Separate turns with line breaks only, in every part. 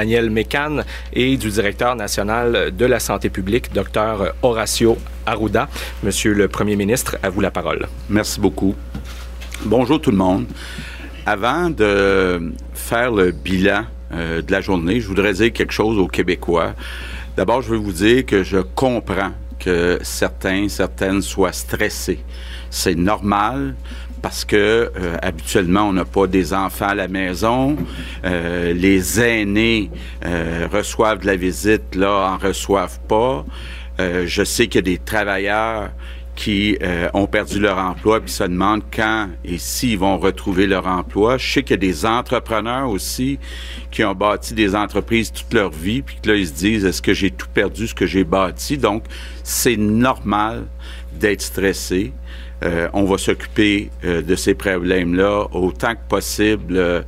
Daniel Mécan et du directeur national de la santé publique, Dr Horacio Arruda. Monsieur le Premier ministre, à vous la parole.
Merci beaucoup. Bonjour tout le monde. Avant de faire le bilan euh, de la journée, je voudrais dire quelque chose aux Québécois. D'abord, je veux vous dire que je comprends que certains, certaines soient stressés. C'est normal parce que euh, habituellement on n'a pas des enfants à la maison, euh, les aînés reçoivent de la visite, là en reçoivent pas. je sais qu'il y a des travailleurs qui euh, ont perdu leur emploi puis se demandent quand et s'ils vont retrouver leur emploi. Je sais qu'il y a des entrepreneurs aussi qui ont bâti des entreprises toute leur vie puis que là ils se disent est-ce que j'ai tout perdu ce que j'ai bâti? Donc c'est normal d'être stressé. Euh, on va s'occuper euh, de ces problèmes-là autant que possible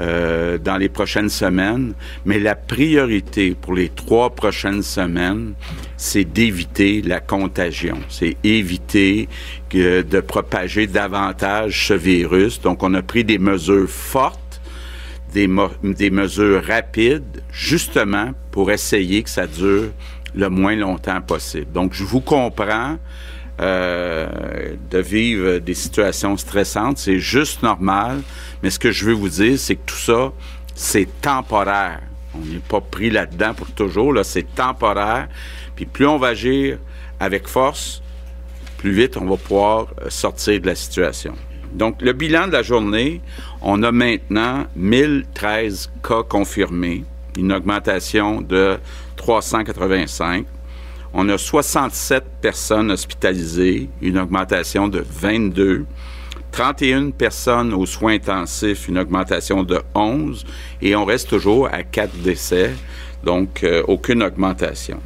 euh, dans les prochaines semaines, mais la priorité pour les trois prochaines semaines, c'est d'éviter la contagion, c'est éviter de propager davantage ce virus. Donc, on a pris des mesures fortes, des, des mesures rapides, justement pour essayer que ça dure le moins longtemps possible. Donc, je vous comprends. Euh, de vivre des situations stressantes. C'est juste normal. Mais ce que je veux vous dire, c'est que tout ça, c'est temporaire. On n'est pas pris là-dedans pour toujours. Là, c'est temporaire. Puis plus on va agir avec force, plus vite on va pouvoir euh, sortir de la situation. Donc, le bilan de la journée, on a maintenant 1013 cas confirmés, une augmentation de 385. On a 67 personnes hospitalisées, une augmentation de 22. 31 personnes aux soins intensifs, une augmentation de 11. Et on reste toujours à 4 décès, donc euh, aucune augmentation.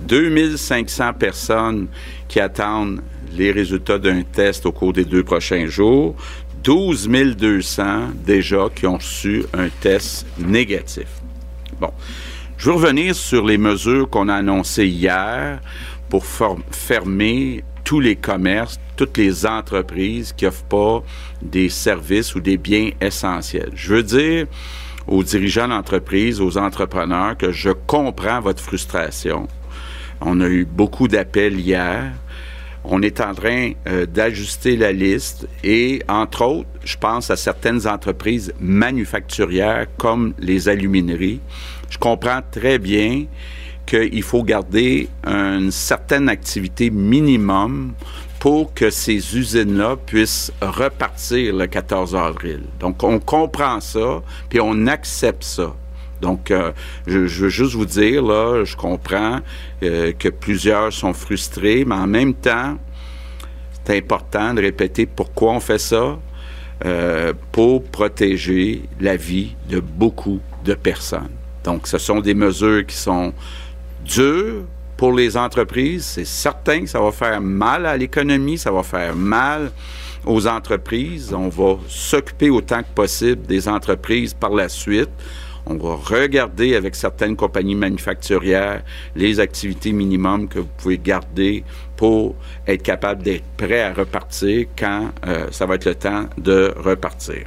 2500 personnes qui attendent les résultats d'un test au cours des deux prochains jours. 12 200 déjà qui ont reçu un test négatif. Bon. Je veux revenir sur les mesures qu'on a annoncées hier pour fermer tous les commerces, toutes les entreprises qui n'offrent pas des services ou des biens essentiels. Je veux dire aux dirigeants d'entreprise, aux entrepreneurs, que je comprends votre frustration. On a eu beaucoup d'appels hier. On est en train euh, d'ajuster la liste et, entre autres, je pense à certaines entreprises manufacturières comme les alumineries je comprends très bien qu'il faut garder une certaine activité minimum pour que ces usines-là puissent repartir le 14 avril. Donc, on comprend ça, puis on accepte ça. Donc, euh, je, veux juste vous dire, là, je comprends euh, que plusieurs sont frustrés, mais en même temps, c'est important de répéter pourquoi on fait ça, euh, pour protéger la vie de beaucoup de personnes. Donc, ce sont des mesures qui sont dures pour les entreprises. C'est certain que ça va faire mal à l'économie, ça va faire mal aux entreprises. On va s'occuper autant que possible des entreprises par la suite. On va regarder avec certaines compagnies manufacturières les activités minimum que vous pouvez garder pour être capable d'être prêt à repartir quand euh, ça va être le temps de repartir.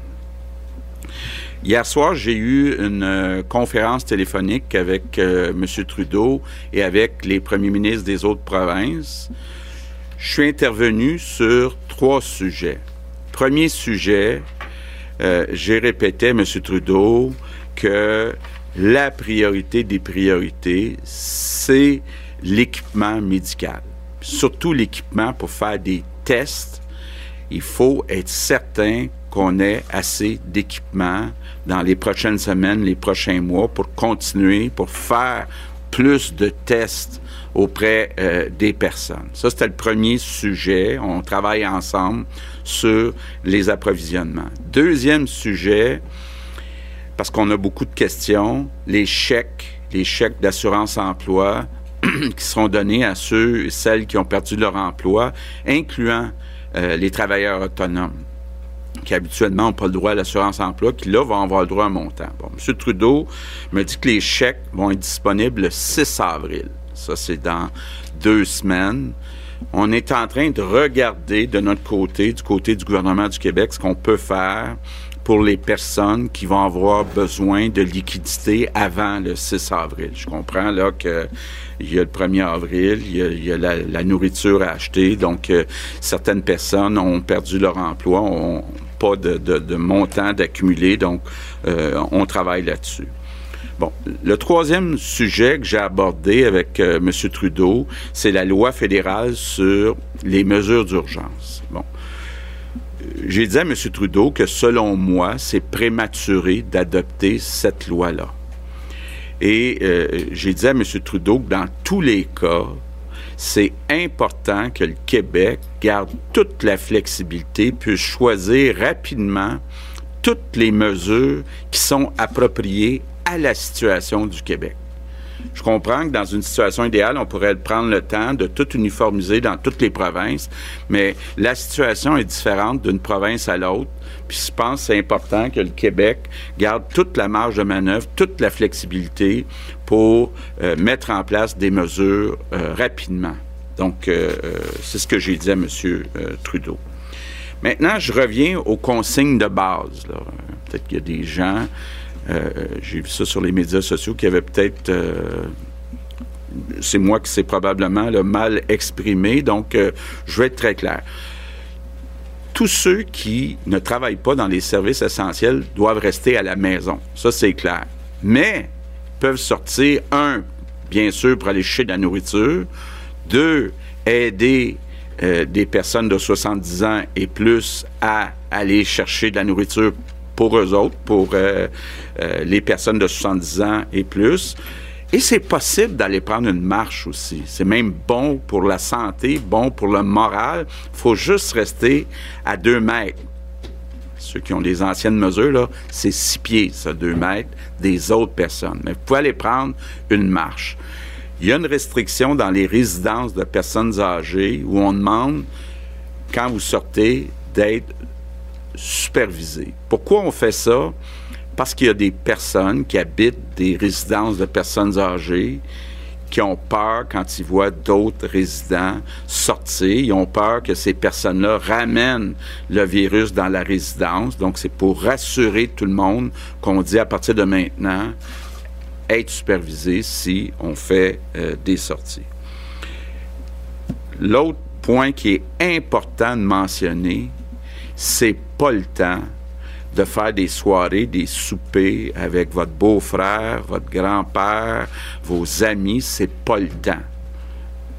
Hier soir, j'ai eu une euh, conférence téléphonique avec euh, M. Trudeau et avec les premiers ministres des autres provinces. Je suis intervenu sur trois sujets. Premier sujet, j'ai répété M. Trudeau que la priorité des priorités, c'est l'équipement médical. Surtout l'équipement pour faire des tests. Il faut être certain qu'on ait assez d'équipements dans les prochaines semaines, les prochains mois pour continuer, pour faire plus de tests auprès euh, des personnes. Ça, c'était le premier sujet. On travaille ensemble sur les approvisionnements. Deuxième sujet, parce qu'on a beaucoup de questions, les chèques, les chèques d'assurance emploi qui seront donnés à ceux et celles qui ont perdu leur emploi, incluant euh, les travailleurs autonomes qui habituellement n'ont pas le droit à l'assurance emploi, qui là vont avoir le droit à un montant. Bon, M. Trudeau me dit que les chèques vont être disponibles le 6 avril. Ça, c'est dans deux semaines. On est en train de regarder de notre côté, du côté du gouvernement du Québec, ce qu'on peut faire pour les personnes qui vont avoir besoin de liquidité avant le 6 avril. Je comprends là que il y a le 1er avril, il y a, la, nourriture à acheter, donc euh, certaines personnes ont perdu leur emploi, ont pas de, montant d'accumuler, donc euh, on travaille là-dessus. Bon, le troisième sujet que j'ai abordé avec euh, M. Trudeau, c'est la loi fédérale sur les mesures d'urgence. Bon, j'ai dit à M. Trudeau que selon moi, c'est prématuré d'adopter cette loi-là. Et euh, j'ai dit à M. Trudeau que dans tous les cas, c'est important que le Québec garde toute la flexibilité, puisse choisir rapidement toutes les mesures qui sont appropriées à la situation du Québec. Je comprends que dans une situation idéale, on pourrait prendre le temps de tout uniformiser dans toutes les provinces, mais la situation est différente d'une province à l'autre. Puis je pense que c'est important que le Québec garde toute la marge de manœuvre, toute la flexibilité pour euh, mettre en place des mesures euh, rapidement. Donc, euh, c'est ce que j'ai dit à M. Trudeau. Maintenant, je reviens aux consignes de base. Peut-être qu'il y a des gens j'ai vu ça sur les médias sociaux qui avait peut-être euh, c'est moi qui s'est probablement le mal exprimé, donc euh, je vais être très clair. Tous ceux qui ne travaillent pas dans les services essentiels doivent rester à la maison. Ça, c'est clair. Mais peuvent sortir, un, bien sûr, pour aller chercher de la nourriture, deux, aider des personnes de 70 ans et plus à aller chercher de la nourriture pour eux autres, pour euh, euh, les personnes de 70 ans et plus. Et c'est possible d'aller prendre une marche aussi. C'est même bon pour la santé, bon pour le moral. Il faut juste rester à deux mètres. Ceux qui ont les anciennes mesures, c'est six pieds, ça, deux mètres, des autres personnes. Mais vous pouvez aller prendre une marche. Il y a une restriction dans les résidences de personnes âgées où on demande, quand vous sortez, d'être supervisé. Pourquoi on fait ça? Parce qu'il y a des personnes qui habitent des résidences de personnes âgées qui ont peur quand ils voient d'autres résidents sortir. Ils ont peur que ces personnes-là ramènent le virus dans la résidence. Donc, c'est pour rassurer tout le monde qu'on dit à partir de maintenant, être supervisé si on fait euh, des sorties. L'autre point qui est important de mentionner, c'est pas le temps de faire des soirées, des soupers avec votre beau-frère, votre grand-père, vos amis, c'est pas le temps.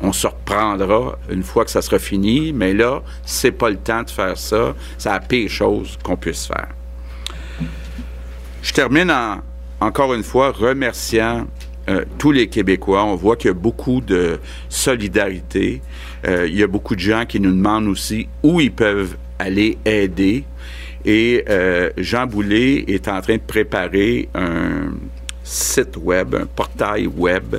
On se reprendra une fois que ça sera fini, mais là, c'est pas le temps de faire ça. C'est la pire chose qu'on puisse faire. Je termine en, encore une fois remerciant euh, tous les Québécois. On voit qu'il y a beaucoup de solidarité. Euh, il y a beaucoup de gens qui nous demandent aussi où ils peuvent aller aider. Et euh, Jean Boulet est en train de préparer un site web, un portail web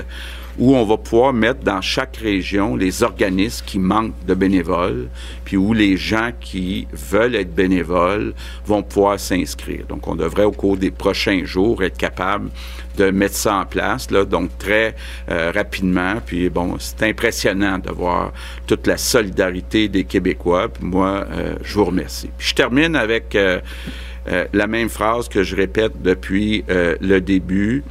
où on va pouvoir mettre dans chaque région les organismes qui manquent de bénévoles, puis où les gens qui veulent être bénévoles vont pouvoir s'inscrire. Donc, on devrait au cours des prochains jours être capable de mettre ça en place, là, donc très euh, rapidement. Puis bon, c'est impressionnant de voir toute la solidarité des Québécois. Moi, euh, je vous remercie. Je termine avec euh, la même phrase que je répète depuis le début.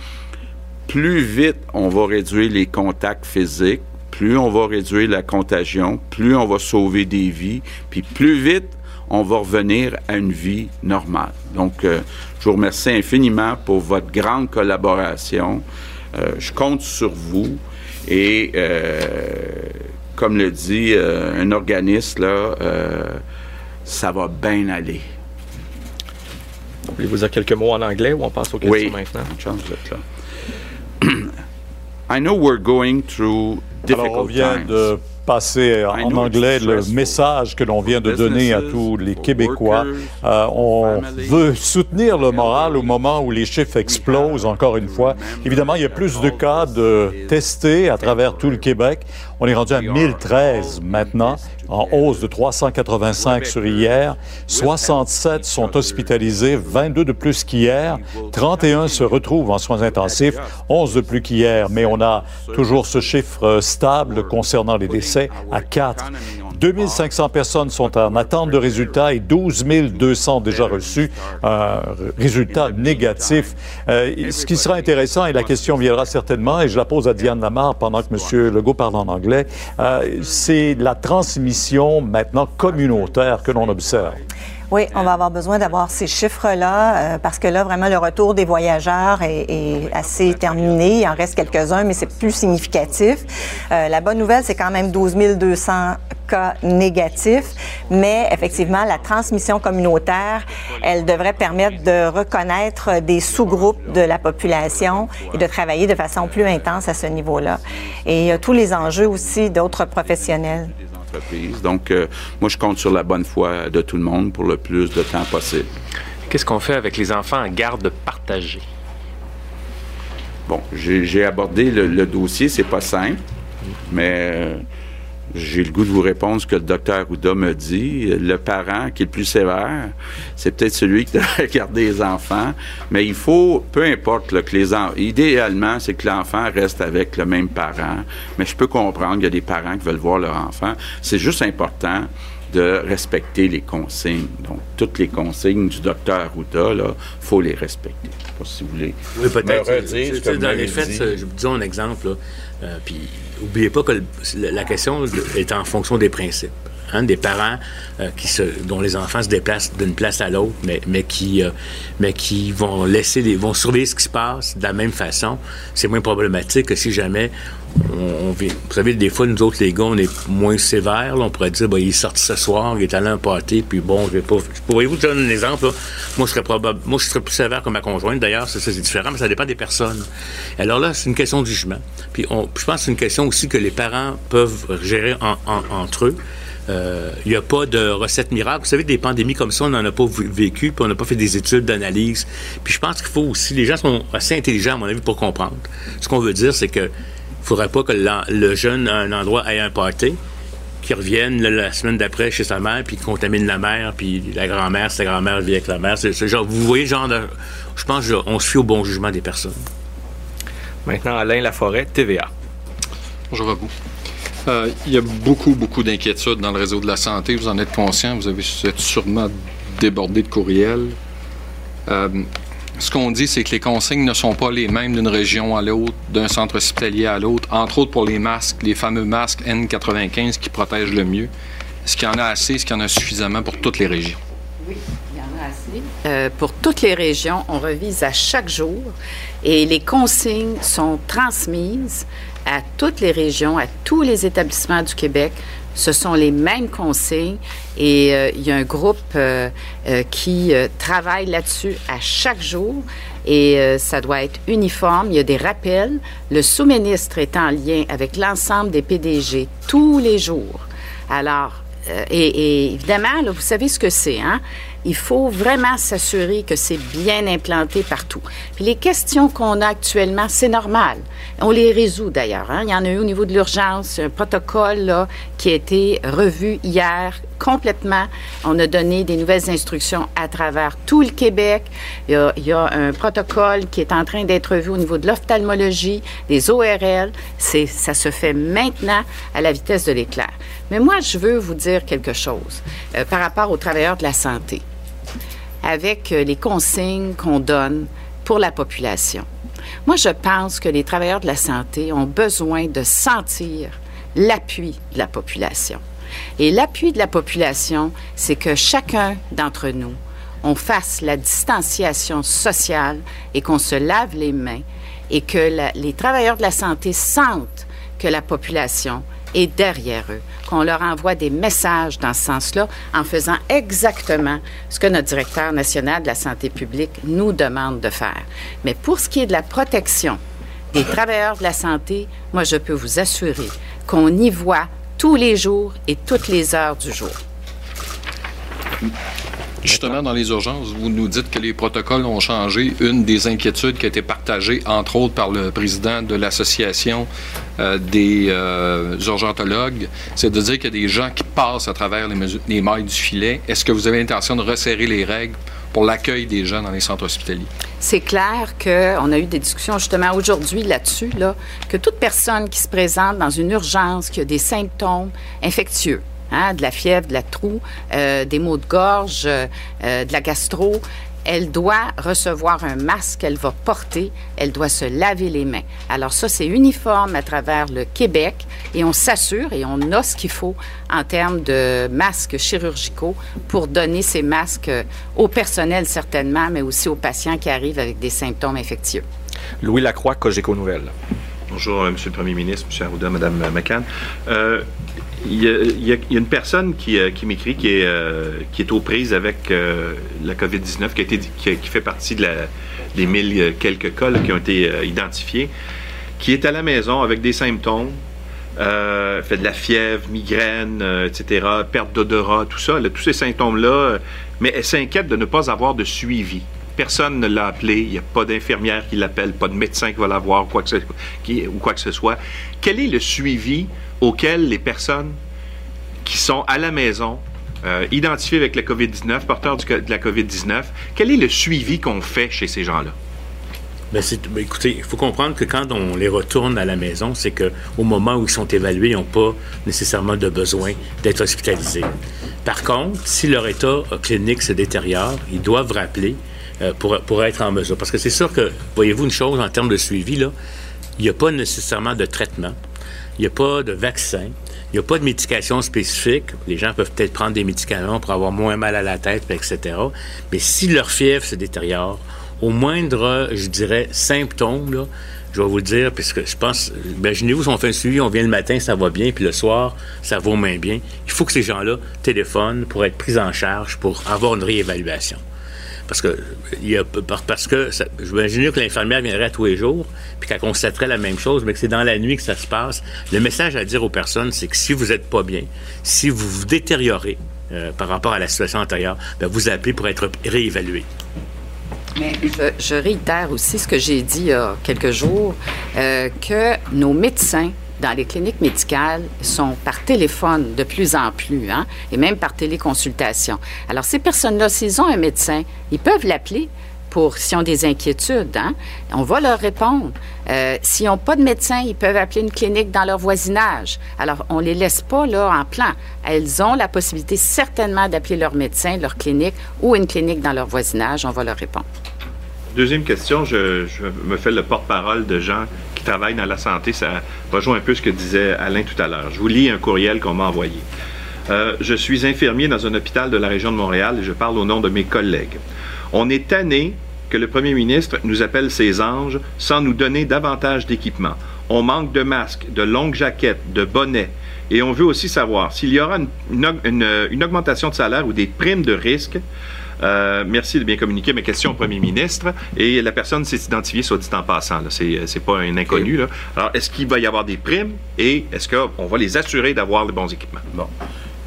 Plus vite on va réduire les contacts physiques, plus on va réduire la contagion, plus on va sauver des vies, puis plus vite on va revenir à une vie normale. Donc, euh, je vous remercie infiniment pour votre grande collaboration. Euh, je compte sur vous et, euh, comme le dit un organisme, là, ça va bien aller.
Voulez-vous dire quelques mots en anglais ou on passe aux questions oui. maintenant?
I know we're going through difficult
Alors, on vient
times.
de passer en anglais le message que l'on vient de donner à tous les Québécois. Euh, on veut soutenir le moral au moment où les chiffres explosent, encore une fois. Évidemment, il y a plus de cas de testés à travers tout le Québec. On est rendu à 1013 maintenant, en hausse de 385 sur hier. 67 sont hospitalisés, 22 de plus qu'hier. 31 se retrouvent en soins intensifs, 11 de plus qu'hier. Mais on a toujours ce chiffre stable concernant les décès à 4. 2500 personnes sont en attente de résultats et 12 200 déjà reçus un résultat négatif. Euh, ce qui sera intéressant, et la question viendra certainement, et je la pose à Diane Lamar pendant que M. Legault parle en anglais, euh, c'est la transmission maintenant communautaire que l'on observe.
Oui, on va avoir besoin d'avoir ces chiffres-là euh, parce que là, vraiment, le retour des voyageurs est, assez terminé. Il en reste quelques-uns, mais c'est plus significatif. Euh, la bonne nouvelle, c'est quand même 12 200 cas négatifs, mais effectivement, la transmission communautaire, elle devrait permettre de reconnaître des sous-groupes de la population et de travailler de façon plus intense à ce niveau-là. Et il y a tous les enjeux aussi d'autres professionnels.
Donc, euh, moi, je compte sur la bonne foi de tout le monde pour le plus de temps possible.
Qu'est-ce qu'on fait avec les enfants en garde partagée?
Bon, j'ai abordé le, le dossier, c'est pas simple, mais euh, j'ai le goût de vous répondre ce que le docteur Ouda me dit. Le parent qui est le plus sévère, c'est peut-être celui qui doit garder les enfants, mais il faut, peu importe que les enfants, idéalement, c'est que l'enfant reste avec le même parent, mais je peux comprendre qu'il y a des parents qui veulent voir leur enfant. C'est juste important de respecter les consignes. Donc, toutes les consignes du docteur Ouda, il faut les respecter. Je sais pas si vous voulez.
Oui, peut-être. Dans les faits, je vous dis un exemple, là, euh, puis N'oubliez pas que la question est en fonction des principes. Des parents euh, qui se, dont les enfants se déplacent d'une place à l'autre, mais, mais, qui, euh, mais qui vont laisser les, vont surveiller ce qui se passe de la même façon. C'est moins problématique que si jamais on, vous savez, des fois, nous autres, les gars, on est moins sévères. on pourrait dire, ben, il est sorti ce soir, il est allé à un party, puis bon, je vais pas. Pourriez-vous donner un exemple? Moi, je serais probable, moi, je serais plus sévère que ma conjointe. D'ailleurs, c'est, c'est différent, mais ça dépend des personnes. Alors là, c'est une question de jugement. Puis on, je pense que c'est une question aussi que les parents peuvent gérer entre eux. Il euh, n'y a pas de recette miracle. Vous savez, des pandémies comme ça, on n'en a pas vécu, puis on n'a pas fait des études d'analyse. Puis je pense qu'il faut aussi, les gens sont assez intelligents, à mon avis, pour comprendre. Ce qu'on veut dire, c'est que il faudrait pas que le jeune à un endroit ait un party, qu'il revienne la, semaine d'après chez sa mère, puis qu'il contamine la mère, puis la grand-mère, sa grand-mère vit avec la mère. C'est, genre, vous voyez, genre, de, je pense qu'on se fie au bon jugement des personnes.
Maintenant, Alain Laforêt, TVA.
Bonjour à vous. Euh, il y a beaucoup, beaucoup d'inquiétudes dans le réseau de la santé. Vous en êtes conscient. Vous avez sûrement débordé de courriels. Euh, ce qu'on dit, c'est que les consignes ne sont pas les mêmes d'une région à l'autre, d'un centre hospitalier à l'autre, entre autres pour les masques, les fameux masques N95 qui protègent le mieux. Est-ce qu'il y en a assez? Est-ce qu'il y en a suffisamment pour toutes les régions?
Oui, il y en a assez. Euh, pour toutes les régions, on revise à chaque jour et les consignes sont transmises à toutes les régions, à tous les établissements du Québec. Ce sont les mêmes consignes et euh, il y a un groupe euh, euh, qui travaille là-dessus à chaque jour et ça doit être uniforme. Il y a des rappels. Le sous-ministre est en lien avec l'ensemble des PDG tous les jours. Alors, et, évidemment, vous savez ce que c'est, hein? Il faut vraiment s'assurer que c'est bien implanté partout. Puis les questions qu'on a actuellement, c'est normal. On les résout d'ailleurs. Hein. Il y en a eu au niveau de l'urgence, un protocole là, qui a été revu hier complètement. On a donné des nouvelles instructions à travers tout le Québec. Il y a, il y a un protocole qui est en train d'être revu au niveau de l'ophtalmologie, des ORL. C'est, ça se fait maintenant à la vitesse de l'éclair. Mais moi, je veux vous dire quelque chose euh, par rapport aux travailleurs de la santé avec euh, les consignes qu'on donne pour la population. Moi, je pense que les travailleurs de la santé ont besoin de sentir l'appui de la population. Et l'appui de la population, c'est que chacun d'entre nous, on fasse la distanciation sociale et qu'on se lave les mains et que les travailleurs de la santé sentent que la population est derrière eux qu'on leur envoie des messages dans ce sens-là en faisant exactement ce que notre directeur national de la santé publique nous demande de faire. Mais pour ce qui est de la protection des travailleurs de la santé, moi, je peux vous assurer qu'on y voit tous les jours et toutes les heures du jour.
Justement, dans les urgences, vous nous dites que les protocoles ont changé. Une des inquiétudes qui a été partagée, entre autres, par le président de l'Association euh, des euh, urgentologues, c'est de dire qu'il y a des gens qui passent à travers les, les mailles du filet. Est-ce que vous avez l'intention de resserrer les règles pour l'accueil des gens dans les centres hospitaliers?
C'est clair qu'on a eu des discussions justement aujourd'hui là-dessus, là, que toute personne qui se présente dans une urgence, qui a des symptômes infectieux, Hein, de la fièvre, de la toux, euh, des maux de gorge, euh, de la gastro. Elle doit recevoir un masque qu'elle va porter. Elle doit se laver les mains. Alors ça, c'est uniforme à travers le Québec et on s'assure et on a ce qu'il faut en termes de masques chirurgicaux pour donner ces masques au personnel certainement, mais aussi aux patients qui arrivent avec des symptômes infectieux.
Louis Lacroix, Cogeco Nouvelles.
Bonjour, M. le Premier ministre, M. Arruda, Mme McCann. Euh, il y, a, une personne qui, euh, m'écrit qui est, euh, qui est aux prises avec euh, la COVID-19, qui, fait partie des mille quelques cas qui ont été identifiés, qui est à la maison avec des symptômes, fait de la fièvre, migraine, etc., perte d'odorat, tout ça, tous ces symptômes-là, mais elle s'inquiète de ne pas avoir de suivi. Personne ne l'a appelé, il n'y a pas d'infirmière qui l'appelle, pas de médecin qui va la voir, ou quoi que ce soit. Quel est le suivi auxquels les personnes qui sont à la maison, euh, identifiées avec la COVID-19, porteurs de la COVID-19, quel est le suivi qu'on fait chez ces gens-là?
Bien, ben, écoutez, il faut comprendre que quand on les retourne à la maison, c'est qu'au moment où ils sont évalués, ils n'ont pas nécessairement de besoin d'être hospitalisés. Par contre, si leur état clinique se détériore, ils doivent rappeler pour, pour être en mesure. Parce que c'est sûr que, voyez-vous une chose en termes de suivi, il n'y a pas nécessairement de traitement. Il n'y a pas de vaccin. Il n'y a pas de médication spécifique. Les gens peuvent peut-être prendre des médicaments pour avoir moins mal à la tête, etc. Mais si leur fièvre se détériore, au moindre, je dirais, symptôme, je vais vous le dire, puisque je pense, imaginez-vous si on fait un suivi, on vient le matin, ça va bien, puis le soir, ça va moins bien. Il faut que ces gens-là téléphonent pour être pris en charge, pour avoir une réévaluation. Parce que, il parce que que l'infirmière viendrait tous les jours, puis qu'elle constaterait la même chose, mais que c'est dans la nuit que ça se passe. Le message à dire aux personnes, c'est que si vous n'êtes pas bien, si vous vous détériorez euh, par rapport à la situation antérieure, ben, vous appelez pour être réévalué.
Mais je, réitère aussi ce que j'ai dit il y a quelques jours, euh, que nos médecins dans les cliniques médicales sont par téléphone de plus en plus, hein, et même par téléconsultation. Alors, ces personnes-là, s'ils ont un médecin, ils peuvent l'appeler pour s'ils ont des inquiétudes. Hein. On va leur répondre. Euh, s'ils n'ont pas de médecin, ils peuvent appeler une clinique dans leur voisinage. Alors, on ne les laisse pas là en plan. Elles ont la possibilité certainement d'appeler leur médecin, leur clinique ou une clinique dans leur voisinage. On va leur répondre.
Deuxième question, je, me fais le porte-parole de gens travaille dans la santé, ça rejoint un peu ce que disait Alain tout à l'heure. Je vous lis un courriel qu'on m'a envoyé. Euh, je suis infirmier dans un hôpital de la région de Montréal et je parle au nom de mes collègues. On est tanné que le premier ministre nous appelle ses anges sans nous donner davantage d'équipement. On manque de masques, de longues jaquettes, de bonnets. Et on veut aussi savoir s'il y aura une augmentation de salaire ou des primes de risque euh, merci de bien communiquer mes questions au premier ministre. Et la personne s'est identifiée, soit dit en passant. Ce n'est euh, pas un inconnu. Alors, est-ce qu'il va y avoir des primes et est-ce qu'on va les assurer d'avoir les bons équipements?
Bon.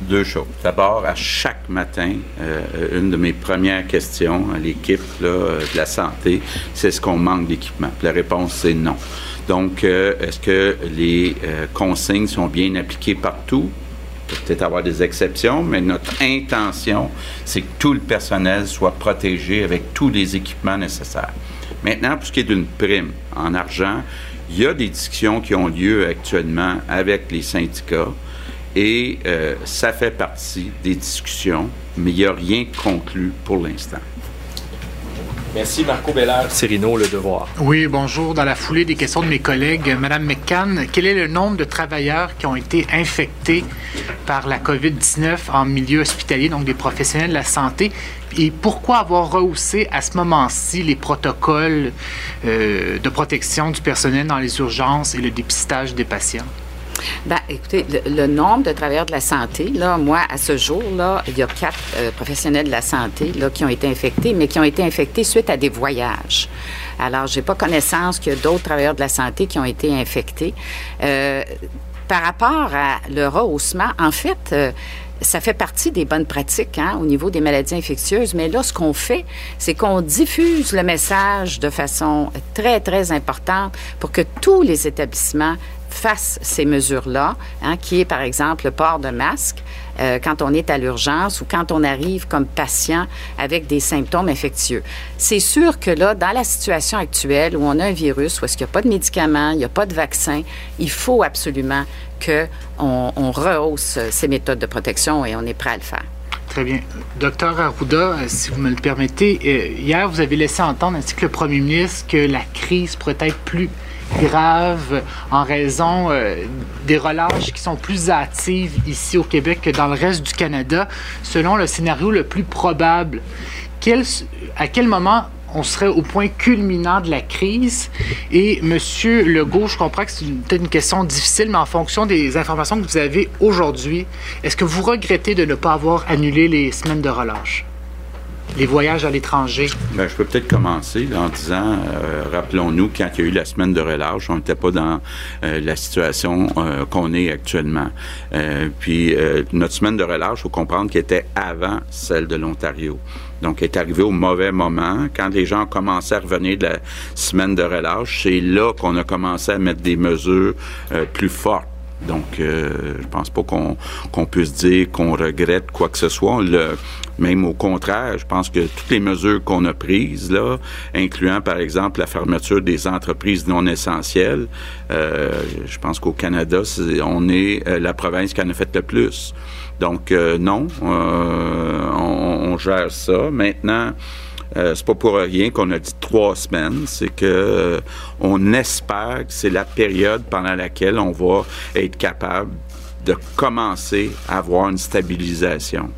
Deux choses. D'abord, à chaque matin, euh, une de mes premières questions à l'équipe de la santé, c'est est-ce qu'on manque d'équipement? La réponse, c'est non. Donc, est-ce que les consignes sont bien appliquées partout? Peut-être avoir des exceptions, mais notre intention, c'est que tout le personnel soit protégé avec tous les équipements nécessaires. Maintenant, pour ce qui est d'une prime en argent, il y a des discussions qui ont lieu actuellement avec les syndicats et euh, ça fait partie des discussions, mais il n'y a rien conclu pour l'instant.
Merci Marco Bellard, Cyrino, Le Devoir.
Oui, bonjour. Dans la foulée des questions de mes collègues, Madame McCann, quel est le nombre de travailleurs qui ont été infectés par la COVID-19 en milieu hospitalier, donc des professionnels de la santé? Et pourquoi avoir rehaussé à ce moment-ci les protocoles euh, de protection du personnel dans les urgences et le dépistage des patients?
Bien, écoutez, le, nombre de travailleurs de la santé, là, moi, à ce jour, là, il y a quatre euh, professionnels de la santé là, qui ont été infectés, mais qui ont été infectés suite à des voyages. Alors, j'ai pas connaissance qu'il y a d'autres travailleurs de la santé qui ont été infectés. Euh, Par rapport à le rehaussement, en fait, euh, ça fait partie des bonnes pratiques hein, au niveau des maladies infectieuses, mais là, ce qu'on fait, c'est qu'on diffuse le message de façon très, très importante pour que tous les établissements fassent ces mesures-là, hein, qui est par exemple le port de masque euh, quand on est à l'urgence ou quand on arrive comme patient avec des symptômes infectieux. C'est sûr que là, dans la situation actuelle où on a un virus, où est-ce qu'il n'y a pas de médicaments, il n'y a pas de vaccin, il faut absolument qu'on on rehausse ces méthodes de protection et on est prêt à le faire.
Très bien. Docteur Arruda, euh, si vous me le permettez, euh, hier, vous avez laissé entendre, ainsi que le premier ministre, que la crise pourrait être plus grave en raison euh, des relâches qui sont plus hâtives ici au Québec que dans le reste du Canada, selon le scénario le plus probable. à quel moment on serait au point culminant de la crise? Et Monsieur Legault, je comprends que c'est peut-être une question difficile, mais en fonction des informations que vous avez aujourd'hui, est-ce que vous regrettez de ne pas avoir annulé les semaines de relâche? Les voyages à l'étranger?
Bien, je peux peut-être commencer en disant, euh, rappelons-nous, quand il y a eu la semaine de relâche, on n'était pas dans euh, la situation euh, qu'on est actuellement. puis notre semaine de relâche, il faut comprendre qu'elle était avant celle de l'Ontario. Donc, est arrivée au mauvais moment. Quand les gens ont commencé à revenir de la semaine de relâche, c'est là qu'on a commencé à mettre des mesures plus fortes donc, euh, je pense pas qu'on puisse dire qu'on regrette quoi que ce soit. Le, même au contraire, je pense que toutes les mesures qu'on a prises, là, incluant par exemple la fermeture des entreprises non essentielles, euh, je pense qu'au Canada, on est euh, la province qui en a fait le plus. Donc, euh, non, on, on, gère ça. Maintenant, euh, c'est pas pour rien qu'on a dit trois semaines. C'est que euh, on espère que c'est la période pendant laquelle on va être capable de commencer à avoir une stabilisation.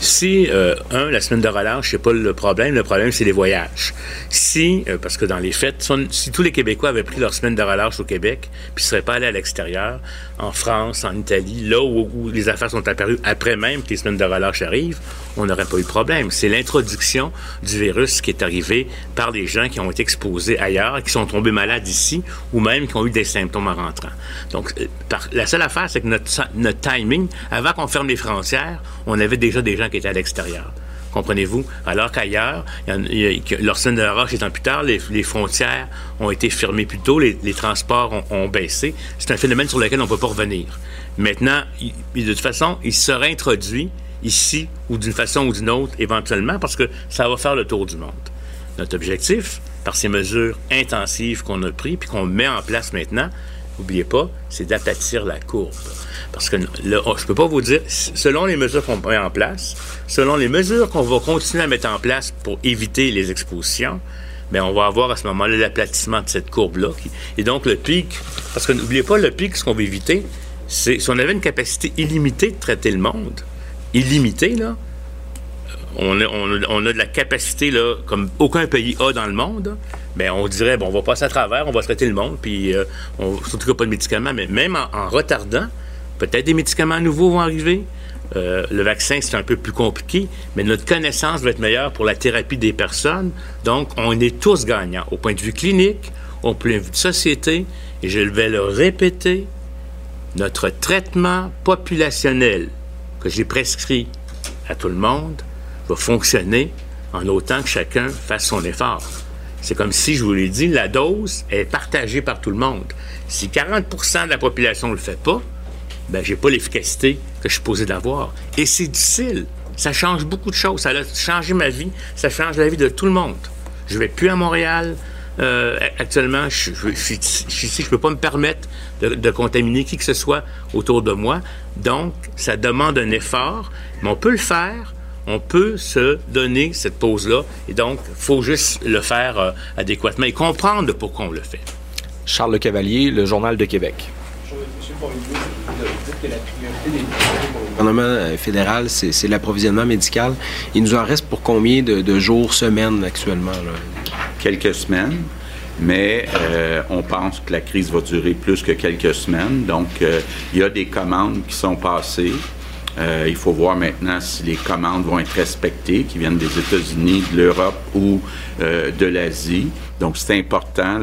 Si, euh, un, la semaine de relâche, c'est pas le problème, le problème, c'est les voyages. Si, euh, parce que dans les fêtes, si tous les Québécois avaient pris leur semaine de relâche au Québec, puis ne seraient pas allés à l'extérieur, en France, en Italie, là où, les affaires sont apparues après même que les semaines de relâche arrivent, on n'aurait pas eu de problème. C'est l'introduction du virus qui est arrivé par des gens qui ont été exposés ailleurs, qui sont tombés malades ici, ou même qui ont eu des symptômes en rentrant. Donc, euh, la seule affaire, c'est que notre, notre timing, avant qu'on ferme les frontières, on avait déjà des gens qui étaient à l'extérieur. Comprenez-vous? Alors qu'ailleurs, leur semaine de roche étant plus tard, les, frontières ont été fermées plus tôt, les, transports ont, baissé. C'est un phénomène sur lequel on ne peut pas revenir. Maintenant, de toute façon, il sera introduit ici ou d'une façon ou d'une autre éventuellement parce que ça va faire le tour du monde. Notre objectif, par ces mesures intensives qu'on a prises puis qu'on met en place maintenant, n'oubliez pas, c'est d'aplatir la courbe. Parce que là, je peux pas vous dire, selon les mesures qu'on met en place, selon les mesures qu'on va continuer à mettre en place pour éviter les expositions, mais ben, on va avoir à ce moment-là l'aplatissement de cette courbe-là. Et donc, le pic, parce que n'oubliez pas, le pic, ce qu'on veut éviter, c'est si on avait une capacité illimitée de traiter le monde, illimitée, là, on a, on, a, de la capacité, là, comme aucun pays a dans le monde, bien, on dirait, bon, on va passer à travers, on va traiter le monde, puis euh, on, surtout pas de médicaments, mais même en retardant, Peut-être des médicaments nouveaux vont arriver. Euh, le vaccin, c'est un peu plus compliqué, mais notre connaissance va être meilleure pour la thérapie des personnes. Donc, on est tous gagnants au point de vue clinique, au point de vue de société. Et je vais le répéter, notre traitement populationnel que j'ai prescrit à tout le monde va fonctionner en autant que chacun fasse son effort. C'est comme si, je vous l'ai dit, la dose est partagée par tout le monde. Si 40% de la population ne le fait pas, ben, j'ai pas l'efficacité que je suis posé d'avoir. Et c'est difficile. Ça change beaucoup de choses. Ça a changé ma vie. Ça change la vie de tout le monde. Je vais plus à Montréal. Euh, actuellement, je, suis ici, je peux pas me permettre de, contaminer qui que ce soit autour de moi. Donc, ça demande un effort, mais on peut le faire. On peut se donner cette pause-là. Et donc, il faut juste le faire euh, adéquatement et comprendre pourquoi on le fait.
Charles Le Cavalier, le Journal de Québec
que la priorité des pour le gouvernement euh, fédéral, c'est l'approvisionnement médical. Il nous en reste pour combien de, jours, semaines actuellement?
Quelques semaines mais euh, on pense que la crise va durer plus que quelques semaines. Donc, euh, il y a des commandes qui sont passées. Il faut voir maintenant si les commandes vont être respectées, qui viennent des États-Unis, de l'Europe ou de l'Asie. Donc, c'est important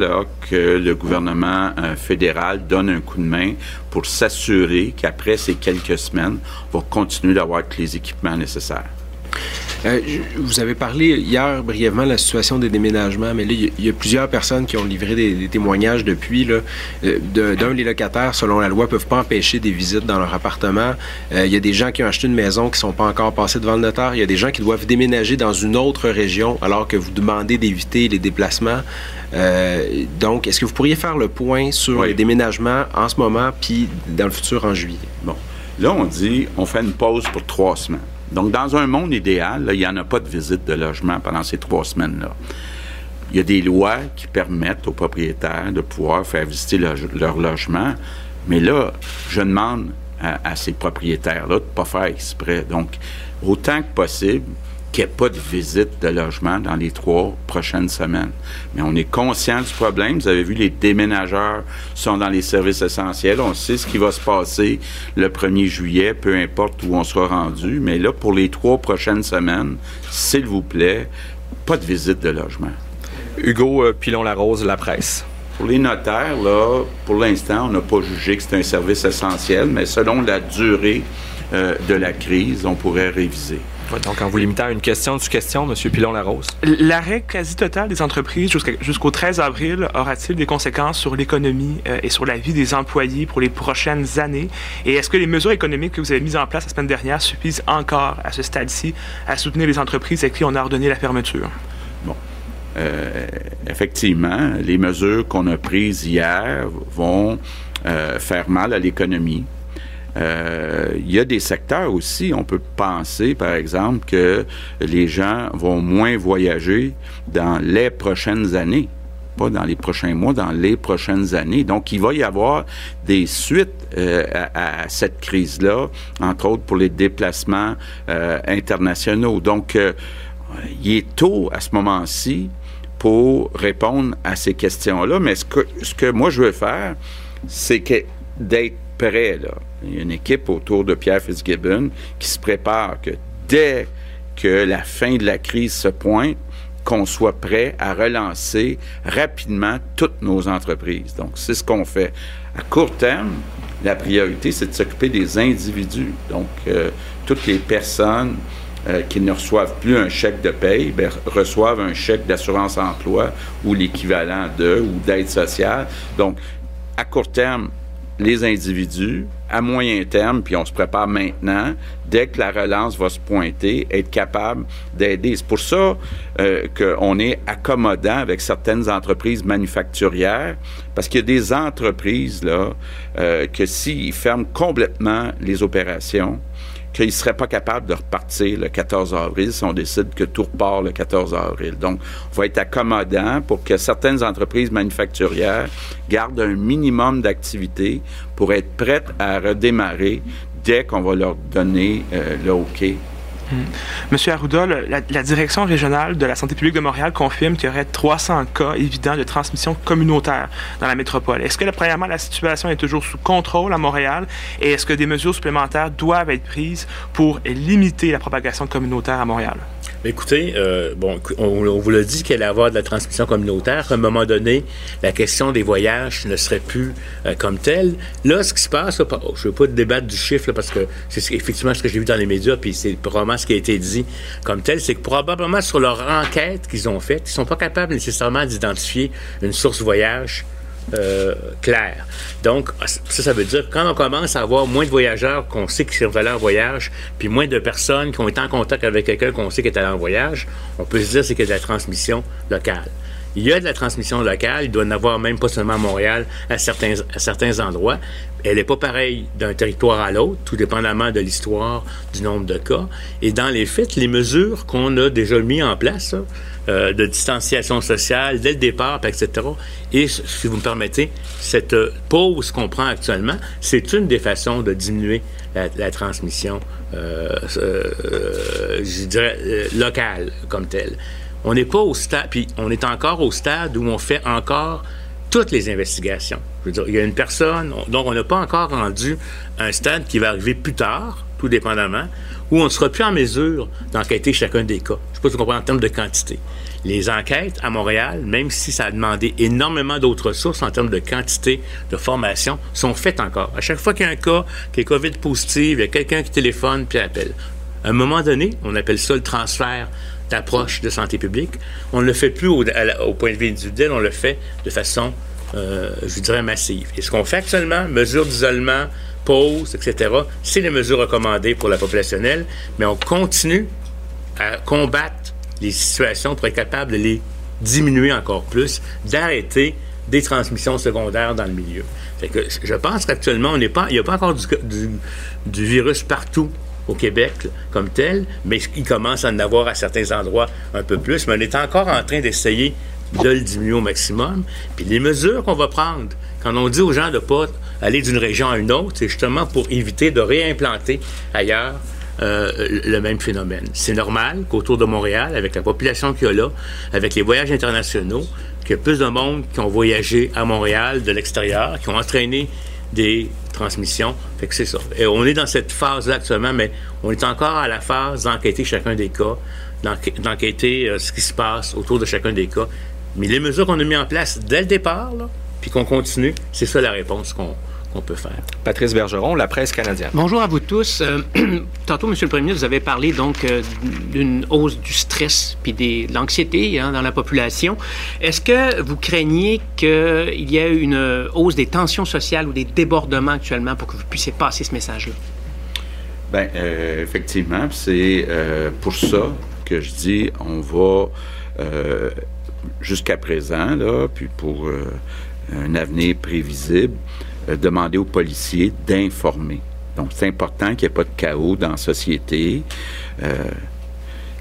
que le gouvernement euh, fédéral donne un coup de main pour s'assurer qu'après ces quelques semaines, on va continuer d'avoir les équipements nécessaires.
Euh, vous avez parlé hier brièvement de la situation des déménagements, mais là, il y, a plusieurs personnes qui ont livré des, témoignages depuis. Là, euh, d'un, les locataires, selon la loi, ne peuvent pas empêcher des visites dans leur appartement. Euh, il y a des gens qui ont acheté une maison qui ne sont pas encore passés devant le notaire. Il y a des gens qui doivent déménager dans une autre région alors que vous demandez d'éviter les déplacements. donc, est-ce que vous pourriez faire le point sur les déménagements en ce moment, puis dans le futur en juillet?
Bon. Là, on dit, on fait une pause pour trois semaines. Donc, dans un monde idéal, il n'y en a pas de visite de logement pendant ces trois semaines-là. Il y a des lois qui permettent aux propriétaires de pouvoir faire visiter leur, logement, mais là, je demande à, à ces propriétaires-là de ne pas faire exprès. Donc, autant que possible, qu'il n'y ait pas de visite de logement dans les trois prochaines semaines. Mais on est conscient du problème. Vous avez vu, les déménageurs sont dans les services essentiels. On sait ce qui va se passer le 1er juillet, peu importe où on sera rendu. Mais là, pour les trois prochaines semaines, s'il vous plaît, pas de visite de logement.
Hugo euh, Pilon-Larose, La Presse.
Pour les notaires, là, pour l'instant, on n'a pas jugé que c'est un service essentiel, mais selon la durée euh, de la crise, on pourrait réviser
donc, en vous limitant à une question sous question, M. Pilon-Larose.
L'arrêt quasi total des entreprises jusqu'au 13 avril aura-t-il des conséquences sur l'économie euh, et sur la vie des employés pour les prochaines années? Et est-ce que les mesures économiques que vous avez mises en place la semaine dernière suffisent encore à ce stade-ci à soutenir les entreprises à qui on a ordonné la fermeture?
Bon. Euh, effectivement, les mesures qu'on a prises hier vont euh, faire mal à l'économie. Euh, il y a des secteurs aussi, on peut penser, par exemple, que les gens vont moins voyager dans les prochaines années pas dans les prochains mois, dans les prochaines années. Donc, il va y avoir des suites euh, à, cette crise-là, entre autres pour les déplacements euh, internationaux. Donc, il est tôt à ce moment-ci pour répondre à ces questions-là, mais ce que, ce que moi je veux faire, c'est que d'être prêt, il y a une équipe autour de Pierre Fitzgibbon qui se prépare que dès que la fin de la crise se pointe, qu'on soit prêt à relancer rapidement toutes nos entreprises. Donc, c'est ce qu'on fait. À court terme, la priorité, c'est de s'occuper des individus. Donc, euh, toutes les personnes euh, qui ne reçoivent plus un chèque de paye ben, reçoivent un chèque d'assurance-emploi ou l'équivalent de ou d'aide sociale. Donc, à court terme, les individus à moyen terme, puis on se prépare maintenant, dès que la relance va se pointer, être capable d'aider. C'est pour ça euh, qu'on est accommodant avec certaines entreprises manufacturières, parce qu'il y a des entreprises là euh, que s'ils ferment complètement les opérations, qu'ils ne seraient pas capables de repartir le 14 avril si on décide que tout repart le 14 avril. Donc, on va être accommodant pour que certaines entreprises manufacturières gardent un minimum d'activité pour être prêtes à redémarrer dès qu'on va leur donner euh, le OK.
Monsieur Arruda, la, direction régionale de la santé publique de Montréal confirme qu'il y aurait 300 cas évidents de transmission communautaire dans la métropole. Est-ce que, premièrement, la situation est toujours sous contrôle à Montréal et est-ce que des mesures supplémentaires doivent être prises pour limiter la propagation communautaire à Montréal?
Écoutez, euh, bon, on, vous l'a dit qu'elle allait avoir de la transmission communautaire. À un moment donné, la question des voyages ne serait plus euh, comme telle. Là, ce qui se passe, je ne veux pas débattre du chiffre parce que c'est effectivement ce que j'ai vu dans les médias, puis c'est probablement ce qui a été dit comme tel, c'est que probablement sur leur enquête qu'ils ont faite, ils sont pas capables nécessairement d'identifier une source voyage euh, clair. Donc, ça, ça veut dire que quand on commence à avoir moins de voyageurs qu'on sait qui sont allés en voyage, puis moins de personnes qui ont été en contact avec quelqu'un qu'on sait qui est allé en voyage, on peut se dire c'est y a de la transmission locale. Il y a de la transmission locale, il doit en avoir même pas seulement à Montréal, à certains, à certains endroits. Elle n'est pas pareille d'un territoire à l'autre, tout dépendamment de l'histoire, du nombre de cas. Et dans les faits, les mesures qu'on a déjà mis en place, euh, de distanciation sociale dès le départ, etc. Et si vous me permettez, cette euh, pause qu'on prend actuellement, c'est une des façons de diminuer la, transmission, euh, je dirais, locale comme telle. On n'est pas au stade, puis on est encore au stade où on fait encore toutes les investigations. Je veux dire, il y a une personne, donc on n'a pas encore rendu un stade qui va arriver plus tard, tout dépendamment, où on ne sera plus en mesure d'enquêter chacun des cas. Je ne sais pas si vous comprenez en termes de quantité. Les enquêtes à Montréal, même si ça a demandé énormément d'autres ressources en termes de quantité de formation, sont faites encore. À chaque fois qu'il y a un cas qui est COVID positif, il y a quelqu'un qui téléphone puis appelle. À un moment donné, on appelle ça le transfert d'approche de santé publique. On ne le fait plus au, point de vue individuel, on le fait de façon, euh, je dirais, massive. Et ce qu'on fait actuellement, mesures d'isolement, pause, etc., c'est les mesures recommandées pour la populationnelle, mais on continue à combattre les situations pour être capable de les diminuer encore plus, d'arrêter des transmissions secondaires dans le milieu. que je pense qu'actuellement, il n'y a pas encore du virus partout au Québec comme tel, mais il commence à en avoir à certains endroits un peu plus, mais on est encore en train d'essayer de le diminuer au maximum. Puis les mesures qu'on va prendre, quand on dit aux gens de ne pas aller d'une région à une autre, c'est justement pour éviter de réimplanter ailleurs euh, le même phénomène. C'est normal qu'autour de Montréal, avec la population qu'il y a là, avec les voyages internationaux, qu'il y ait plus de monde qui ont voyagé à Montréal de l'extérieur, qui ont entraîné des transmissions. C'est ça. Et on est dans cette phase-là actuellement, mais on est encore à la phase d'enquêter chacun des cas, d'enquêter euh, ce qui se passe autour de chacun des cas. Mais les mesures qu'on a mises en place dès le départ, puis qu'on continue, c'est ça la réponse qu'on qu'on peut faire.
Patrice Bergeron, la presse canadienne.
Bonjour à vous tous. Euh, tantôt, Monsieur le Premier ministre, vous avez parlé donc euh, d'une hausse du stress puis de l'anxiété hein, dans la population. Est-ce que vous craignez qu'il y ait une hausse des tensions sociales ou des débordements actuellement pour que vous puissiez passer ce message-là?
Bien, euh, effectivement, c'est pour ça que je dis on va jusqu'à présent, là, puis pour un avenir prévisible, euh, demander aux policiers d'informer. Donc, c'est important qu'il n'y ait pas de chaos dans la société. Euh,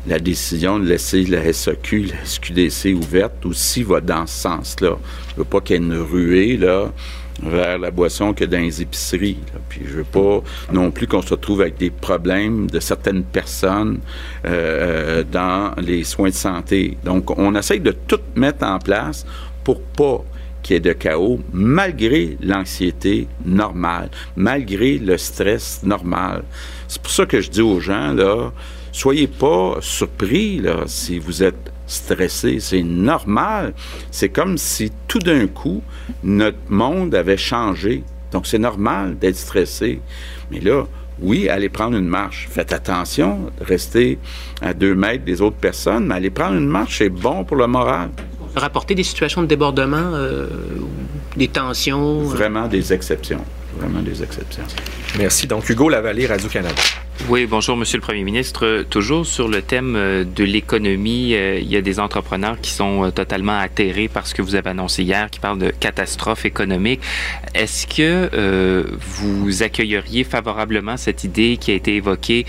la décision de laisser la SAQ, la SQDC ouverte aussi va dans ce sens-là. Je ne veux pas qu'il y ait une ruée là, vers la boisson que dans les épiceries. Puis je veux pas non plus qu'on se retrouve avec des problèmes de certaines personnes euh, dans les soins de santé. Donc, on essaye de tout mettre en place pour pas qu'il y ait de chaos, malgré l'anxiété normale, malgré le stress normal. C'est pour ça que je dis aux gens, là, soyez pas surpris là, si vous êtes stressé. C'est normal. C'est comme si tout d'un coup, notre monde avait changé. Donc, c'est normal d'être stressé. Mais là, oui, allez prendre une marche. Faites attention, restez à deux mètres des autres personnes, mais allez prendre une marche, c'est bon pour le moral
rapporter des situations de débordement, euh, des tensions?
Euh? Vraiment des exceptions. Vraiment des exceptions.
Merci. Donc, Hugo Lavallée, Radio-Canada.
Oui, bonjour, Monsieur le Premier ministre. Toujours sur le thème euh, de l'économie, euh, il y a des entrepreneurs qui sont euh, totalement atterrés par ce que vous avez annoncé hier, qui parlent de catastrophe économique. Est-ce que vous accueilleriez favorablement cette idée qui a été évoquée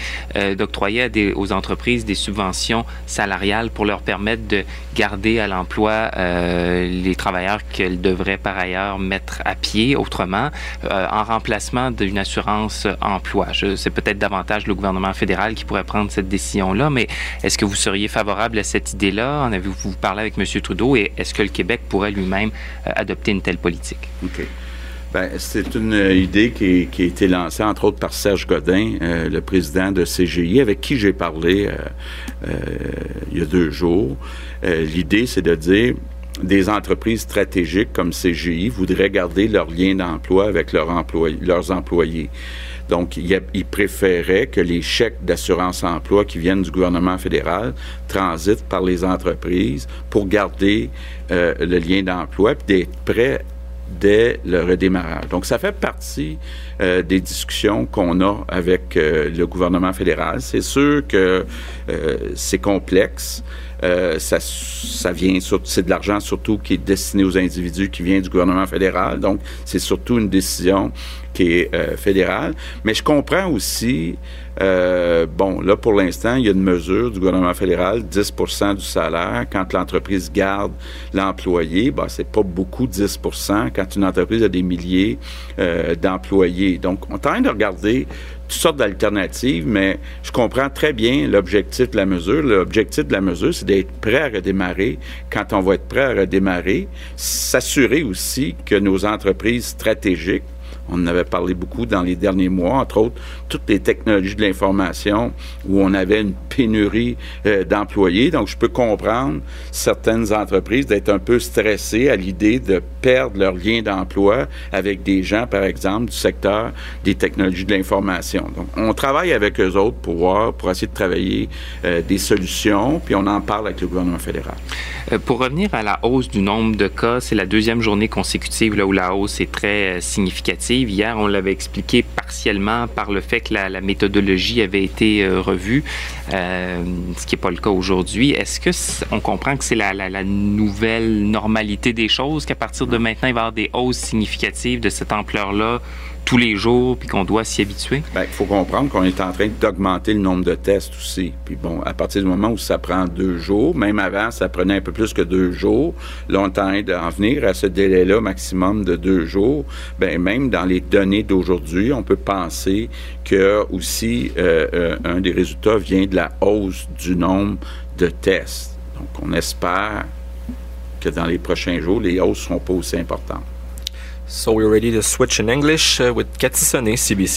d'octroyer aux entreprises des subventions salariales pour leur permettre de garder à l'emploi les travailleurs qu'elles devraient par ailleurs mettre à pied autrement, en remplacement d'une assurance emploi? C'est peut-être davantage le gouvernement fédéral qui pourrait prendre cette décision-là, mais est-ce que vous seriez favorable à cette idée-là? En avez-vous parlé avec M. Trudeau et est-ce que le Québec pourrait lui-même euh, adopter une telle politique?
OK. Ben, c'est une idée qui, a été lancée, entre autres, par Serge Godin, euh, le président de CGI, avec qui j'ai parlé euh, il y a deux jours. L'idée, c'est de dire des entreprises stratégiques comme CGI voudraient garder leur lien d'emploi avec leurs employés. Donc, il, préférait que les chèques d'assurance-emploi qui viennent du gouvernement fédéral transitent par les entreprises pour garder euh, le lien d'emploi et d'être prêts dès le redémarrage. Donc, ça fait partie euh, des discussions qu'on a avec euh, le gouvernement fédéral. C'est sûr que c'est complexe. ça vient c'est de l'argent surtout qui est destiné aux individus qui vient du gouvernement fédéral. Donc, c'est surtout une décision qui est euh, fédéral. Mais je comprends aussi, euh, bon, là, pour l'instant, il y a une mesure du gouvernement fédéral, 10% du salaire. Quand l'entreprise garde l'employé, ben, c'est pas beaucoup 10% quand une entreprise a des milliers euh, d'employés. Donc, on train de regarder toutes sortes d'alternatives, mais je comprends très bien l'objectif de la mesure. L'objectif de la mesure, c'est d'être prêt à redémarrer quand on va être prêt à redémarrer, s'assurer aussi que nos entreprises stratégiques On en avait parlé beaucoup dans les derniers mois, entre autres, toutes les technologies de l'information où on avait une pénurie euh, d'employés. Donc, je peux comprendre certaines entreprises d'être un peu stressées à l'idée de perdre leur lien d'emploi avec des gens, par exemple, du secteur des technologies de l'information. Donc, on travaille avec eux autres pour pour essayer de travailler euh, des solutions, puis on en parle avec le gouvernement fédéral.
Euh, pour revenir à la hausse du nombre de cas, c'est la deuxième journée consécutive là où la hausse est très significative. Hier, on l'avait expliqué partiellement par le fait que la, méthodologie avait été revue, ce qui n'est pas le cas aujourd'hui. Est-ce que on comprend que c'est la, la, nouvelle normalité des choses, qu'à partir de maintenant, il va y avoir des hausses significatives de cette ampleur-là tous les jours, puis qu'on doit s'y habituer?
Bien, il faut comprendre qu'on est en train d'augmenter le nombre de tests aussi. Puis bon, à partir du moment où ça prend deux jours, même avant, ça prenait un peu plus que deux jours. Là, on est en d'en venir à ce délai-là maximum de deux jours. Bien, même dans les données d'aujourd'hui, on peut penser que aussi euh, euh, un des résultats vient de la hausse du nombre de tests. Donc, on espère que dans les prochains jours, les hausses ne seront pas aussi importantes.
So we're ready to switch in English uh, with Cathy CBC.